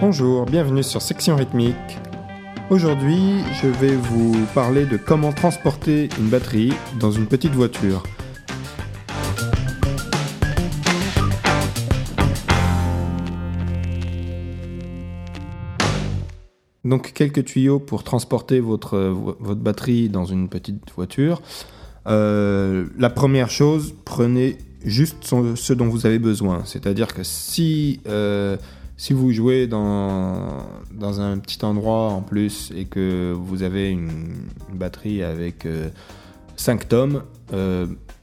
Bonjour, bienvenue sur Section Rythmique. Aujourd'hui, je vais vous parler de comment transporter une batterie dans une petite voiture. Donc quelques tuyaux pour transporter votre, batterie dans une petite voiture. Euh, la première chose, prenez juste ce dont vous avez besoin. C'est-à-dire que si, euh, si vous jouez dans, dans un petit endroit en plus et que vous avez une, batterie avec 5 euh, tomes,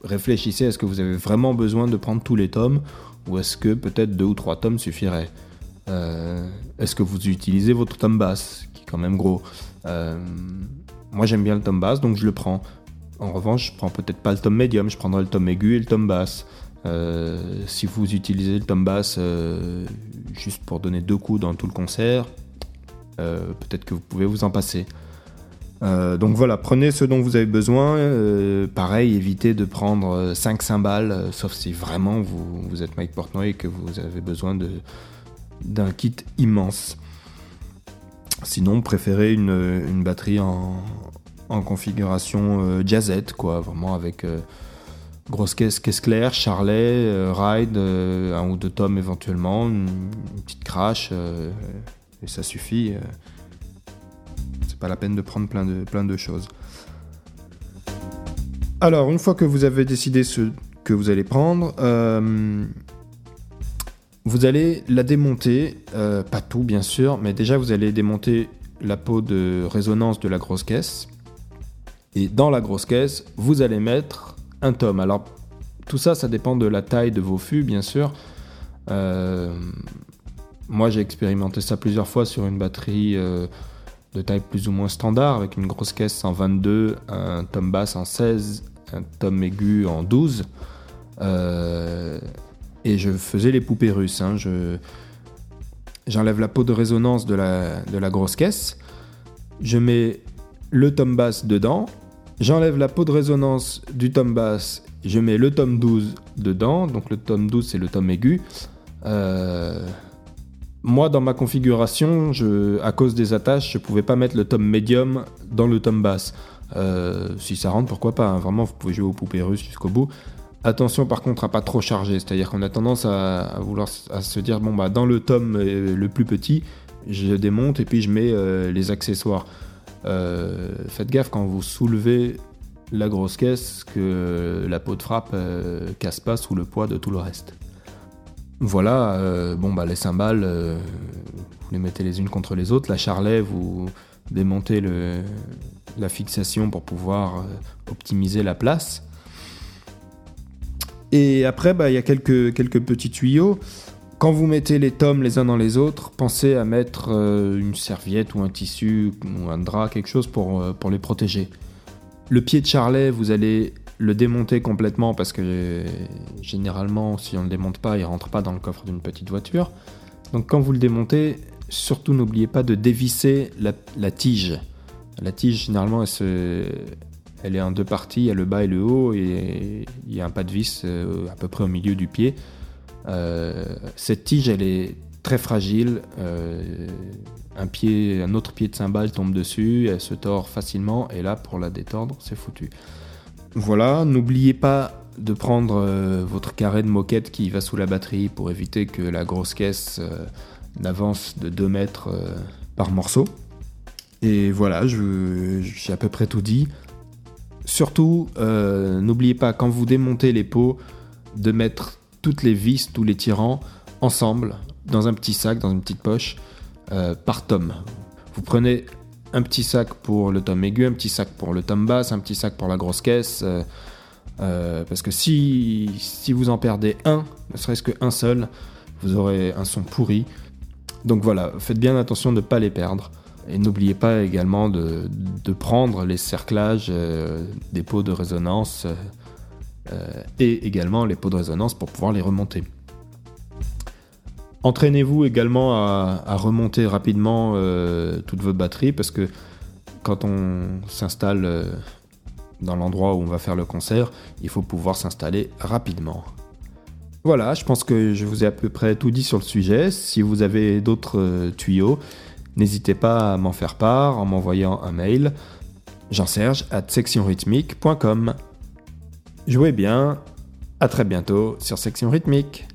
réfléchissez à ce que vous avez vraiment besoin de prendre tous les tomes ou est-ce que peut-être 2 ou 3 tomes suffiraient Est-ce que vous utilisez votre tome basse, qui est quand même gros? Moi j'aime bien le tome basse, donc je le prends. En revanche, je prends peut-être pas le tome médium, je prendrai le tome aigu et le tome basse. Euh, si vous utilisez le tome basse euh, juste pour donner deux coups dans tout le concert, euh, peut-être que vous pouvez vous en passer. donc voilà, prenez ce dont vous avez besoin. pareil, évitez de prendre 5 cymbales, sauf si vraiment vous, êtes Mike Portnoy et que vous avez besoin d'un kit immense. Sinon, préférez une, batterie en, en configuration jazzette, quoi, vraiment avec grosse caisse, caisse claire, Charlet, euh, Ride, un ou deux tomes éventuellement, une, petite crash, et ça suffit. c'est pas la peine de prendre plein de choses. Alors, une fois que vous avez décidé ce que vous allez prendre, vous allez la démonter, pas tout bien sûr, mais déjà vous allez démonter la peau de résonance de la grosse caisse. Et dans la grosse caisse, vous allez mettre un tome. Alors, tout ça, ça dépend de la taille de vos fûts, bien sûr. Euh, moi, j'ai expérimenté ça plusieurs fois sur une batterie euh, de taille plus ou moins standard, avec une grosse caisse en 22, un tome basse en 16, un tome aigu en 12. Euh, et je faisais les poupées russes. Hein. j'enlève la peau de résonance de la, de la grosse caisse. Je mets le tome basse dedans. J'enlève la peau de résonance du tome basse, je mets le tome 12 dedans, donc le tome 12 c'est le tome aigu. Euh, moi dans ma configuration, à cause des attaches, je pouvais pas mettre le tome médium dans le tome basse. Euh, si ça rentre, pourquoi pas, hein. vraiment vous pouvez jouer aux poupées russes jusqu'au bout. Attention par contre à pas trop charger, c'est-à-dire qu'on a tendance à, vouloir à se dire bon bah dans le tome euh, le plus petit, je démonte et puis je mets les accessoires. Euh, faites gaffe quand vous soulevez la grosse caisse que la peau de frappe euh, casse pas sous le poids de tout le reste. Voilà, euh, bon bah les cymbales, vous les mettez les unes contre les autres. La charlet, vous démontez la fixation pour pouvoir optimiser la place. Et après, bah, il y a quelques petits tuyaux. Quand vous mettez les tomes les uns dans les autres, pensez à mettre euh, une serviette ou un tissu ou un drap, quelque chose pour, euh, pour les protéger. Le pied de charlet, vous allez le démonter complètement parce que généralement, si on ne le démonte pas, il rentre pas dans le coffre d'une petite voiture. Donc quand vous le démontez, surtout n'oubliez pas de dévisser la, tige. La tige, généralement, elle, est en deux parties, il y a le bas et le haut, et il y a un pas de vis euh, à peu près au milieu du pied. Euh, cette tige, elle est très fragile. Euh, un, pied, un autre pied de cymbale tombe dessus, elle se tord facilement, et là, pour la détendre, c'est foutu. Voilà, n'oubliez pas de prendre euh, votre carré de moquette qui va sous la batterie pour éviter que la grosse caisse n'avance de 2 mètres par morceau. Et voilà, j'ai à peu près tout dit. Surtout, n'oubliez pas, quand vous démontez les pots, de mettre toutes les vis, tous les tirants, ensemble, dans un petit sac, dans une petite poche, euh, par tome. Vous prenez un petit sac pour le tome aigu, un petit sac pour le tome basse, un petit sac pour la grosse caisse. Euh, euh, parce que si, vous en perdez un, ne serait-ce qu'un seul, vous aurez un son pourri. Donc voilà, faites bien attention de ne pas les perdre. Et n'oubliez pas également de, de, prendre les cerclages des pots de résonance et également les pots de résonance pour pouvoir les remonter. Entraînez-vous également à, remonter rapidement euh, toute votre batterie parce que quand on s'installe euh, dans l'endroit où on va faire le concert, il faut pouvoir s'installer rapidement. Voilà, je pense que je vous ai à peu près tout dit sur le sujet. Si vous avez d'autres euh, tuyaux, n'hésitez pas à m'en faire part en m'envoyant un mail jean-serge. Jouez bien, à très bientôt sur Section Rythmique.